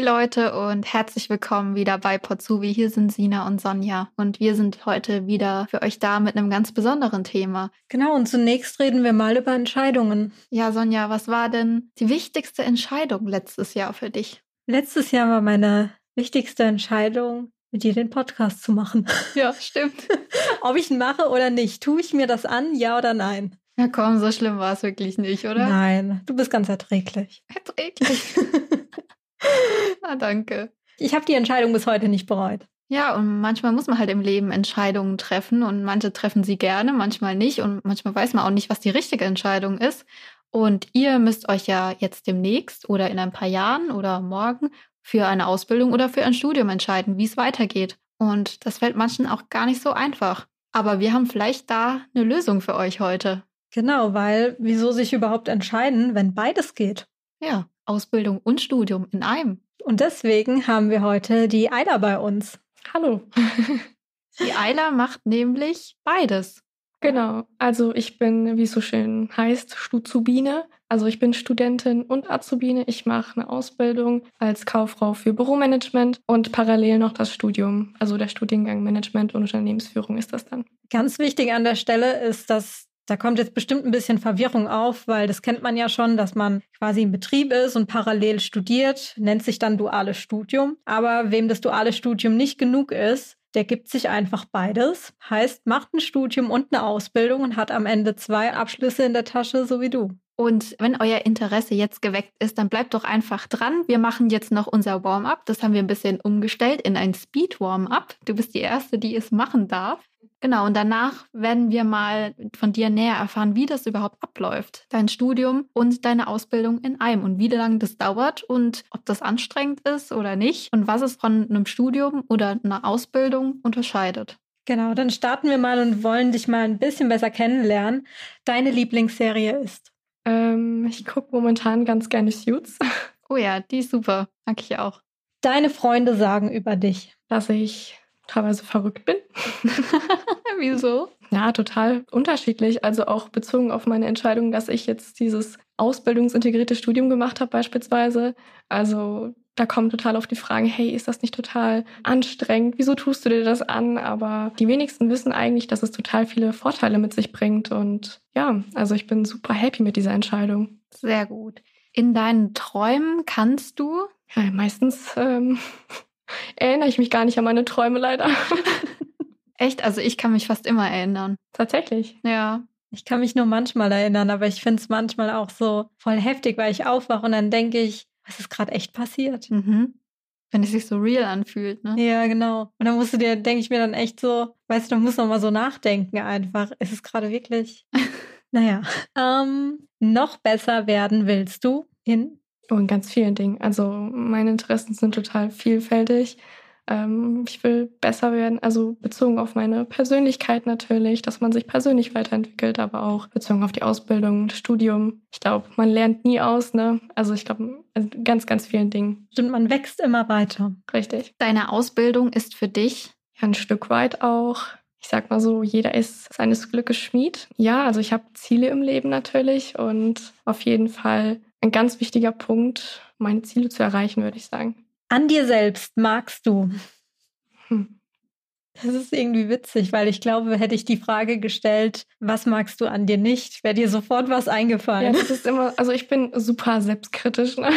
Hey Leute und herzlich willkommen wieder bei Potsubi. Hier sind Sina und Sonja und wir sind heute wieder für euch da mit einem ganz besonderen Thema. Genau, und zunächst reden wir mal über Entscheidungen. Ja, Sonja, was war denn die wichtigste Entscheidung letztes Jahr für dich? Letztes Jahr war meine wichtigste Entscheidung, mit dir den Podcast zu machen. Ja, stimmt. Ob ich ihn mache oder nicht, tue ich mir das an, ja oder nein? Ja, komm, so schlimm war es wirklich nicht, oder? Nein, du bist ganz erträglich. Erträglich. Na, danke. Ich habe die Entscheidung bis heute nicht bereut. Ja, und manchmal muss man halt im Leben Entscheidungen treffen und manche treffen sie gerne, manchmal nicht und manchmal weiß man auch nicht, was die richtige Entscheidung ist. Und ihr müsst euch ja jetzt demnächst oder in ein paar Jahren oder morgen für eine Ausbildung oder für ein Studium entscheiden, wie es weitergeht. Und das fällt manchen auch gar nicht so einfach. Aber wir haben vielleicht da eine Lösung für euch heute. Genau, weil wieso sich überhaupt entscheiden, wenn beides geht? Ja, Ausbildung und Studium in einem. Und deswegen haben wir heute die Eila bei uns. Hallo. Die Eila macht nämlich beides. Genau, also ich bin, wie es so schön heißt, Stuzubine. Also ich bin Studentin und Azubine. Ich mache eine Ausbildung als Kauffrau für Büromanagement und parallel noch das Studium. Also der Studiengang Management und Unternehmensführung ist das dann. Ganz wichtig an der Stelle ist, dass da kommt jetzt bestimmt ein bisschen Verwirrung auf, weil das kennt man ja schon, dass man quasi im Betrieb ist und parallel studiert, nennt sich dann duales Studium. Aber wem das duale Studium nicht genug ist, der gibt sich einfach beides. Heißt, macht ein Studium und eine Ausbildung und hat am Ende zwei Abschlüsse in der Tasche, so wie du. Und wenn euer Interesse jetzt geweckt ist, dann bleibt doch einfach dran. Wir machen jetzt noch unser Warm-up. Das haben wir ein bisschen umgestellt in ein Speed-Warm-up. Du bist die Erste, die es machen darf. Genau, und danach werden wir mal von dir näher erfahren, wie das überhaupt abläuft. Dein Studium und deine Ausbildung in einem und wie lange das dauert und ob das anstrengend ist oder nicht und was es von einem Studium oder einer Ausbildung unterscheidet. Genau, dann starten wir mal und wollen dich mal ein bisschen besser kennenlernen. Deine Lieblingsserie ist? Ähm, ich gucke momentan ganz gerne Suits. Oh ja, die ist super. Mag ich auch. Deine Freunde sagen über dich, dass ich teilweise verrückt bin. Wieso? Ja, total unterschiedlich. Also auch bezogen auf meine Entscheidung, dass ich jetzt dieses ausbildungsintegrierte Studium gemacht habe beispielsweise. Also da kommen total auf die Fragen, hey, ist das nicht total anstrengend? Wieso tust du dir das an? Aber die wenigsten wissen eigentlich, dass es total viele Vorteile mit sich bringt. Und ja, also ich bin super happy mit dieser Entscheidung. Sehr gut. In deinen Träumen kannst du? Ja, meistens ähm, erinnere ich mich gar nicht an meine Träume leider. Echt? Also ich kann mich fast immer erinnern. Tatsächlich. Ja. Ich kann mich nur manchmal erinnern, aber ich finde es manchmal auch so voll heftig, weil ich aufwache und dann denke ich, was ist gerade echt passiert? Mhm. Wenn es sich so real anfühlt, ne? Ja, genau. Und dann musst du dir, denke ich mir dann echt so, weißt du, du musst noch mal so nachdenken einfach. Ist es gerade wirklich? naja. Ähm, noch besser werden willst du in Oh, in ganz vielen Dingen. Also meine Interessen sind total vielfältig. Ähm, ich will besser werden, also bezogen auf meine Persönlichkeit natürlich, dass man sich persönlich weiterentwickelt, aber auch bezogen auf die Ausbildung, das Studium. Ich glaube, man lernt nie aus, ne? Also ich glaube, also ganz, ganz vielen Dingen. Stimmt, man wächst immer weiter. Richtig. Deine Ausbildung ist für dich? Ja, ein Stück weit auch. Ich sag mal so, jeder ist seines Glückes Schmied. Ja, also ich habe Ziele im Leben natürlich und auf jeden Fall ein ganz wichtiger Punkt, meine Ziele zu erreichen, würde ich sagen. An dir selbst magst du? Hm. Das ist irgendwie witzig, weil ich glaube, hätte ich die Frage gestellt, was magst du an dir nicht, wäre dir sofort was eingefallen. Ja, das ist immer, also ich bin super selbstkritisch. Ne?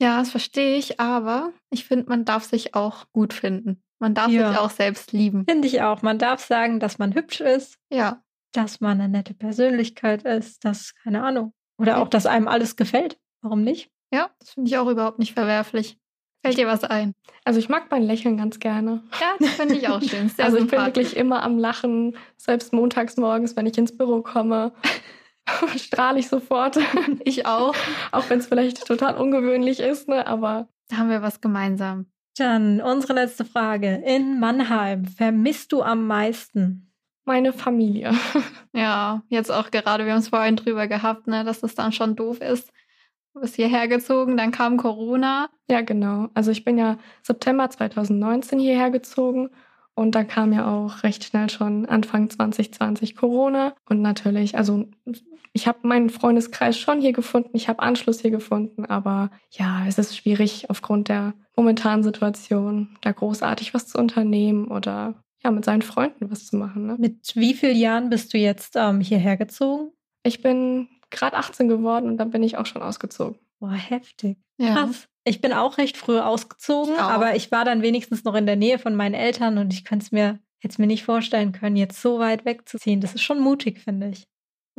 Ja, das verstehe ich, aber ich finde, man darf sich auch gut finden. Man darf ja. sich auch selbst lieben. Finde ich auch. Man darf sagen, dass man hübsch ist. Ja. Dass man eine nette Persönlichkeit ist, dass, keine Ahnung, oder auch, dass einem alles gefällt. Warum nicht? Ja, das finde ich auch überhaupt nicht verwerflich. Fällt dir was ein? Also ich mag mein Lächeln ganz gerne. Ja, das finde ich auch schön. Sehr also ich bin wirklich immer am Lachen, selbst montags morgens, wenn ich ins Büro komme. strahle ich sofort. Ich auch. auch wenn es vielleicht total ungewöhnlich ist, ne? aber. Da haben wir was gemeinsam. Dann unsere letzte Frage. In Mannheim vermisst du am meisten? Meine Familie. Ja, jetzt auch gerade, wir haben es vorhin drüber gehabt, ne, dass es dann schon doof ist. Du bist hierher gezogen, dann kam Corona. Ja, genau. Also ich bin ja September 2019 hierher gezogen Und dann kam ja auch recht schnell schon Anfang 2020 Corona. Und natürlich, also ich habe meinen Freundeskreis schon hier gefunden, ich habe Anschluss hier gefunden, aber ja, es ist schwierig aufgrund der momentanen Situation, da großartig was zu unternehmen oder ja, mit seinen Freunden was zu machen. Ne? Mit wie vielen Jahren bist du jetzt ähm, hierher gezogen? Ich bin gerade 18 geworden und dann bin ich auch schon ausgezogen. Boah, heftig. Ja. Krass. Ich bin auch recht früh ausgezogen, ich aber ich war dann wenigstens noch in der Nähe von meinen Eltern und ich könnte es mir jetzt mir nicht vorstellen können, jetzt so weit wegzuziehen. Das ist schon mutig, finde ich.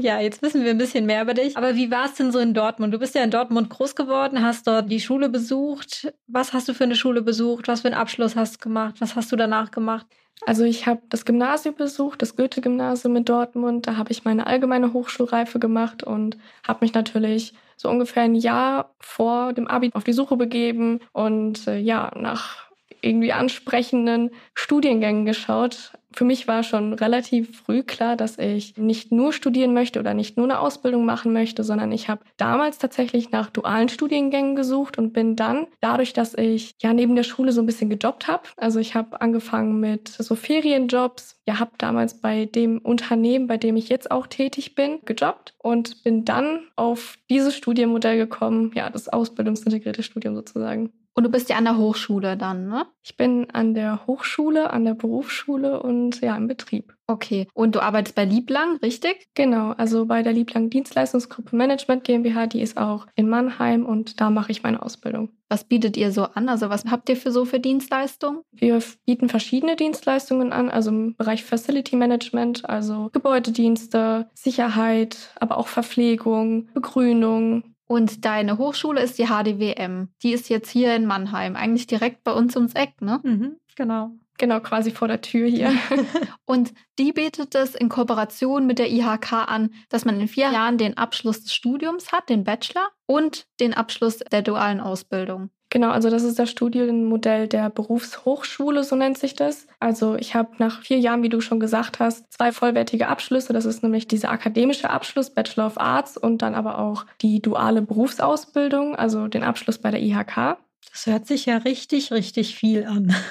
Ja, jetzt wissen wir ein bisschen mehr über dich. Aber wie war es denn so in Dortmund? Du bist ja in Dortmund groß geworden, hast dort die Schule besucht. Was hast du für eine Schule besucht? Was für einen Abschluss hast du gemacht? Was hast du danach gemacht? Also ich habe das Gymnasium besucht, das Goethe-Gymnasium in Dortmund. Da habe ich meine allgemeine Hochschulreife gemacht und habe mich natürlich so ungefähr ein Jahr vor dem Abi auf die Suche begeben und äh, ja, nach irgendwie ansprechenden Studiengängen geschaut. Für mich war schon relativ früh klar, dass ich nicht nur studieren möchte oder nicht nur eine Ausbildung machen möchte, sondern ich habe damals tatsächlich nach dualen Studiengängen gesucht und bin dann dadurch, dass ich ja neben der Schule so ein bisschen gejobbt habe. Also ich habe angefangen mit so Ferienjobs, ja, habe damals bei dem Unternehmen, bei dem ich jetzt auch tätig bin, gejobbt und bin dann auf dieses Studienmodell gekommen, ja, das ausbildungsintegrierte Studium sozusagen. Und du bist ja an der Hochschule dann, ne? Ich bin an der Hochschule, an der Berufsschule und ja, im Betrieb. Okay. Und du arbeitest bei Lieblang, richtig? Genau, also bei der Lieblang Dienstleistungsgruppe Management GmbH, die ist auch in Mannheim und da mache ich meine Ausbildung. Was bietet ihr so an? Also was habt ihr für so für Dienstleistungen? Wir bieten verschiedene Dienstleistungen an, also im Bereich Facility Management, also Gebäudedienste, Sicherheit, aber auch Verpflegung, Begrünung, und deine Hochschule ist die HDWM. Die ist jetzt hier in Mannheim, eigentlich direkt bei uns ums Eck, ne? Mhm, genau. Genau, quasi vor der Tür hier. und die bietet es in Kooperation mit der IHK an, dass man in vier Jahren den Abschluss des Studiums hat, den Bachelor, und den Abschluss der dualen Ausbildung. Genau, also das ist das Studienmodell der Berufshochschule, so nennt sich das. Also ich habe nach vier Jahren, wie du schon gesagt hast, zwei vollwertige Abschlüsse. Das ist nämlich dieser akademische Abschluss, Bachelor of Arts und dann aber auch die duale Berufsausbildung, also den Abschluss bei der IHK. Das hört sich ja richtig, richtig viel an.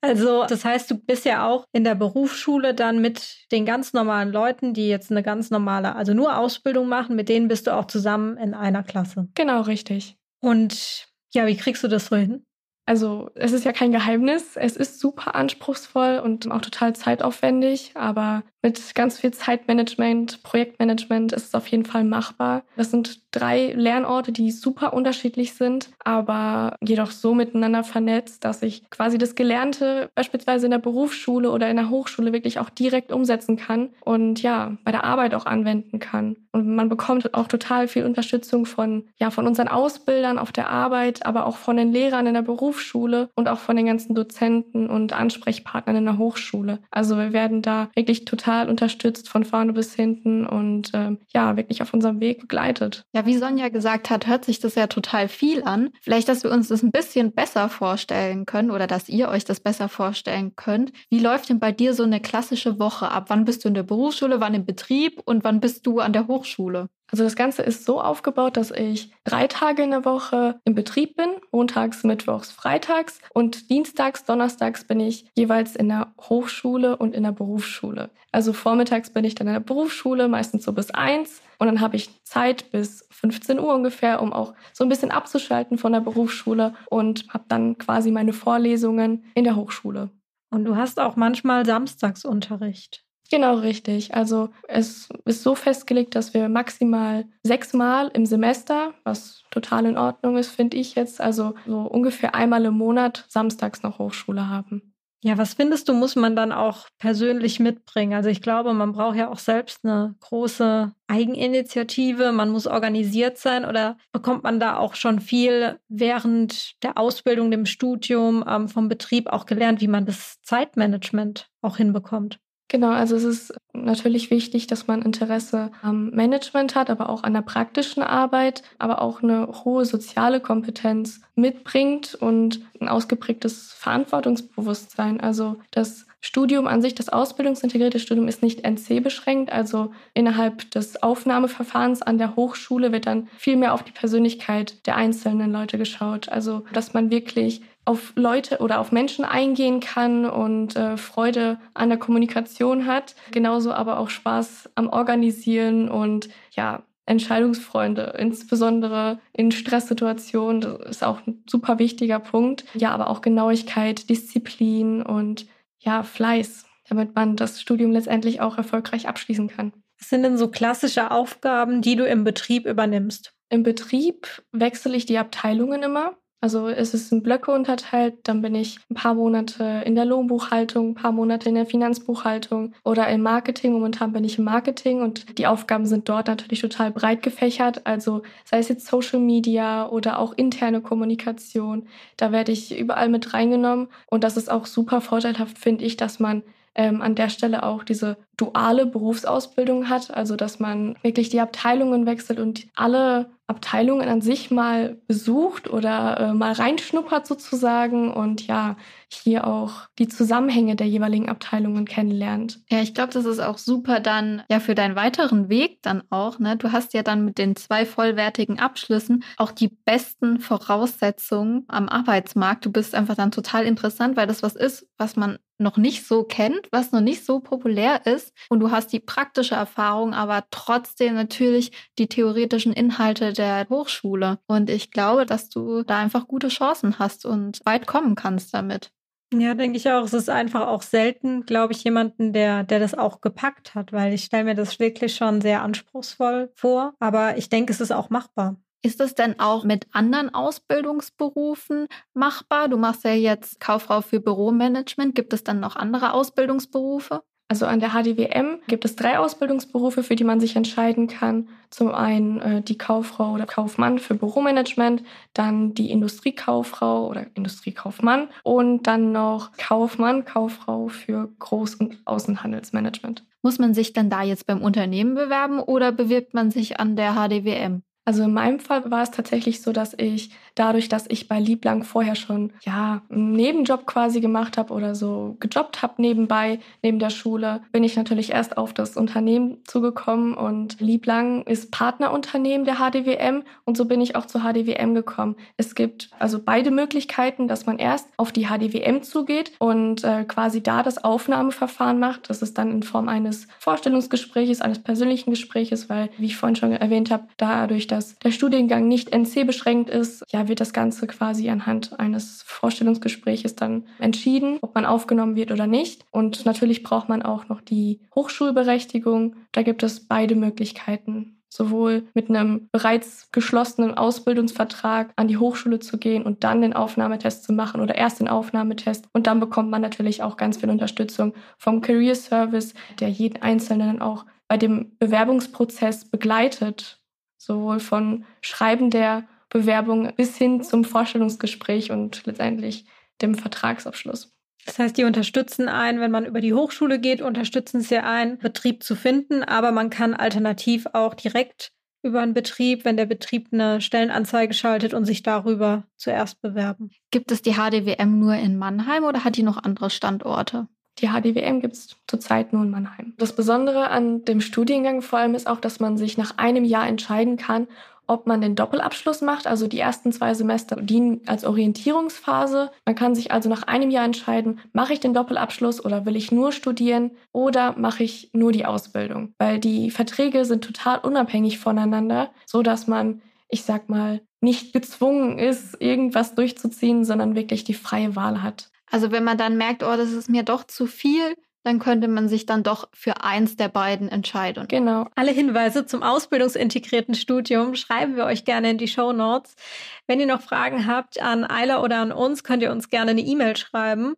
Also, das heißt, du bist ja auch in der Berufsschule dann mit den ganz normalen Leuten, die jetzt eine ganz normale, also nur Ausbildung machen, mit denen bist du auch zusammen in einer Klasse. Genau, richtig. Und ja, wie kriegst du das so hin? Also es ist ja kein Geheimnis. Es ist super anspruchsvoll und auch total zeitaufwendig, aber mit ganz viel Zeitmanagement, Projektmanagement ist es auf jeden Fall machbar. Das sind drei Lernorte, die super unterschiedlich sind, aber jedoch so miteinander vernetzt, dass ich quasi das Gelernte beispielsweise in der Berufsschule oder in der Hochschule wirklich auch direkt umsetzen kann und ja, bei der Arbeit auch anwenden kann. Und man bekommt auch total viel Unterstützung von, ja, von unseren Ausbildern auf der Arbeit, aber auch von den Lehrern in der Berufsschule und auch von den ganzen Dozenten und Ansprechpartnern in der Hochschule. Also wir werden da wirklich total total unterstützt von vorne bis hinten und ähm, ja, wirklich auf unserem Weg begleitet. Ja, wie Sonja gesagt hat, hört sich das ja total viel an. Vielleicht, dass wir uns das ein bisschen besser vorstellen können oder dass ihr euch das besser vorstellen könnt. Wie läuft denn bei dir so eine klassische Woche ab? Wann bist du in der Berufsschule, wann im Betrieb und wann bist du an der Hochschule? Also das Ganze ist so aufgebaut, dass ich drei Tage in der Woche im Betrieb bin, montags, mittwochs, freitags und dienstags, donnerstags bin ich jeweils in der Hochschule und in der Berufsschule. Also vormittags bin ich dann in der Berufsschule, meistens so bis eins und dann habe ich Zeit bis 15 Uhr ungefähr, um auch so ein bisschen abzuschalten von der Berufsschule und habe dann quasi meine Vorlesungen in der Hochschule. Und du hast auch manchmal Samstagsunterricht. Genau, richtig. Also es ist so festgelegt, dass wir maximal sechsmal im Semester, was total in Ordnung ist, finde ich jetzt, also so ungefähr einmal im Monat samstags noch Hochschule haben. Ja, was findest du, muss man dann auch persönlich mitbringen? Also ich glaube, man braucht ja auch selbst eine große Eigeninitiative, man muss organisiert sein oder bekommt man da auch schon viel während der Ausbildung, dem Studium, ähm, vom Betrieb auch gelernt, wie man das Zeitmanagement auch hinbekommt? Genau, also es ist natürlich wichtig, dass man Interesse am Management hat, aber auch an der praktischen Arbeit, aber auch eine hohe soziale Kompetenz mitbringt und ein ausgeprägtes Verantwortungsbewusstsein. Also das Studium an sich, das ausbildungsintegrierte Studium ist nicht NC beschränkt. Also innerhalb des Aufnahmeverfahrens an der Hochschule wird dann viel mehr auf die Persönlichkeit der einzelnen Leute geschaut. Also dass man wirklich auf Leute oder auf Menschen eingehen kann und äh, Freude an der Kommunikation hat. Genauso aber auch Spaß am Organisieren und ja, Entscheidungsfreunde, insbesondere in Stresssituationen. Das ist auch ein super wichtiger Punkt. Ja, aber auch Genauigkeit, Disziplin und ja, Fleiß, damit man das Studium letztendlich auch erfolgreich abschließen kann. Was sind denn so klassische Aufgaben, die du im Betrieb übernimmst? Im Betrieb wechsle ich die Abteilungen immer. Also es ist in Blöcke unterteilt, dann bin ich ein paar Monate in der Lohnbuchhaltung, ein paar Monate in der Finanzbuchhaltung oder im Marketing. Momentan bin ich im Marketing und die Aufgaben sind dort natürlich total breit gefächert. Also sei es jetzt Social Media oder auch interne Kommunikation, da werde ich überall mit reingenommen und das ist auch super vorteilhaft, finde ich, dass man ähm, an der Stelle auch diese duale Berufsausbildung hat, also dass man wirklich die Abteilungen wechselt und alle Abteilungen an sich mal besucht oder äh, mal reinschnuppert sozusagen und ja, hier auch die Zusammenhänge der jeweiligen Abteilungen kennenlernt. Ja, ich glaube, das ist auch super dann ja für deinen weiteren Weg dann auch. Ne? Du hast ja dann mit den zwei vollwertigen Abschlüssen auch die besten Voraussetzungen am Arbeitsmarkt. Du bist einfach dann total interessant, weil das was ist, was man noch nicht so kennt, was noch nicht so populär ist. Und du hast die praktische Erfahrung, aber trotzdem natürlich die theoretischen Inhalte der Hochschule. Und ich glaube, dass du da einfach gute Chancen hast und weit kommen kannst damit. Ja, denke ich auch. Es ist einfach auch selten, glaube ich, jemanden, der, der das auch gepackt hat, weil ich stelle mir das wirklich schon sehr anspruchsvoll vor. Aber ich denke, es ist auch machbar. Ist es denn auch mit anderen Ausbildungsberufen machbar? Du machst ja jetzt Kauffrau für Büromanagement. Gibt es dann noch andere Ausbildungsberufe? Also an der HDWM gibt es drei Ausbildungsberufe, für die man sich entscheiden kann. Zum einen äh, die Kauffrau oder Kaufmann für Büromanagement, dann die Industriekauffrau oder Industriekaufmann und dann noch Kaufmann, Kauffrau für Groß- und Außenhandelsmanagement. Muss man sich dann da jetzt beim Unternehmen bewerben oder bewirbt man sich an der HDWM? Also in meinem Fall war es tatsächlich so, dass ich dadurch, dass ich bei Lieblang vorher schon ja einen Nebenjob quasi gemacht habe oder so gejobbt habe nebenbei neben der Schule, bin ich natürlich erst auf das Unternehmen zugekommen und Lieblang ist Partnerunternehmen der HDWM und so bin ich auch zur HDWM gekommen. Es gibt also beide Möglichkeiten, dass man erst auf die HDWM zugeht und äh, quasi da das Aufnahmeverfahren macht. Das ist dann in Form eines Vorstellungsgespräches, eines persönlichen Gespräches, weil wie ich vorhin schon erwähnt habe, dadurch, dass dass der Studiengang nicht NC beschränkt ist, ja, wird das Ganze quasi anhand eines Vorstellungsgespräches dann entschieden, ob man aufgenommen wird oder nicht. Und natürlich braucht man auch noch die Hochschulberechtigung. Da gibt es beide Möglichkeiten sowohl mit einem bereits geschlossenen Ausbildungsvertrag an die Hochschule zu gehen und dann den Aufnahmetest zu machen oder erst den Aufnahmetest. Und dann bekommt man natürlich auch ganz viel Unterstützung vom Career Service, der jeden Einzelnen auch bei dem Bewerbungsprozess begleitet sowohl von Schreiben der Bewerbung bis hin zum Vorstellungsgespräch und letztendlich dem Vertragsabschluss. Das heißt, die unterstützen einen, wenn man über die Hochschule geht, unterstützen sie einen, Betrieb zu finden, aber man kann alternativ auch direkt über einen Betrieb, wenn der Betrieb eine Stellenanzeige schaltet und sich darüber zuerst bewerben. Gibt es die HDWM nur in Mannheim oder hat die noch andere Standorte? Die HDWM gibt es zurzeit nur in Mannheim. Das Besondere an dem Studiengang vor allem ist auch, dass man sich nach einem Jahr entscheiden kann, ob man den Doppelabschluss macht. Also die ersten zwei Semester dienen als Orientierungsphase. Man kann sich also nach einem Jahr entscheiden, mache ich den Doppelabschluss oder will ich nur studieren oder mache ich nur die Ausbildung. Weil die Verträge sind total unabhängig voneinander, so dass man, ich sag mal, nicht gezwungen ist, irgendwas durchzuziehen, sondern wirklich die freie Wahl hat. Also wenn man dann merkt, oh, das ist mir doch zu viel, dann könnte man sich dann doch für eins der beiden entscheiden. Genau. Alle Hinweise zum ausbildungsintegrierten Studium schreiben wir euch gerne in die Show Notes. Wenn ihr noch Fragen habt an Eila oder an uns, könnt ihr uns gerne eine E-Mail schreiben.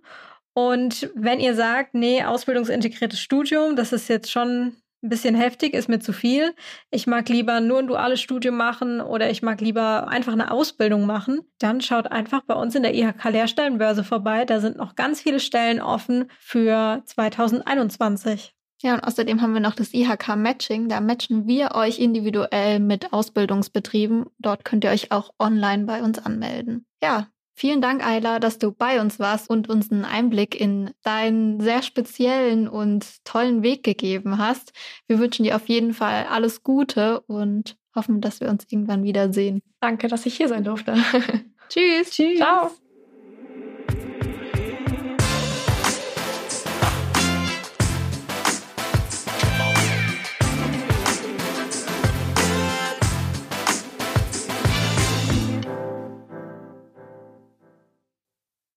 Und wenn ihr sagt, nee, ausbildungsintegriertes Studium, das ist jetzt schon ein bisschen heftig, ist mir zu viel. Ich mag lieber nur ein duales Studium machen oder ich mag lieber einfach eine Ausbildung machen. Dann schaut einfach bei uns in der IHK Lehrstellenbörse vorbei. Da sind noch ganz viele Stellen offen für 2021. Ja, und außerdem haben wir noch das IHK Matching. Da matchen wir euch individuell mit Ausbildungsbetrieben. Dort könnt ihr euch auch online bei uns anmelden. Ja, vielen Dank, Ayla, dass du bei uns warst und uns einen Einblick in deinen sehr speziellen und tollen Weg gegeben hast. Wir wünschen dir auf jeden Fall alles Gute und hoffen, dass wir uns irgendwann wiedersehen. Danke, dass ich hier sein durfte. Tschüss. Tschüss. Ciao.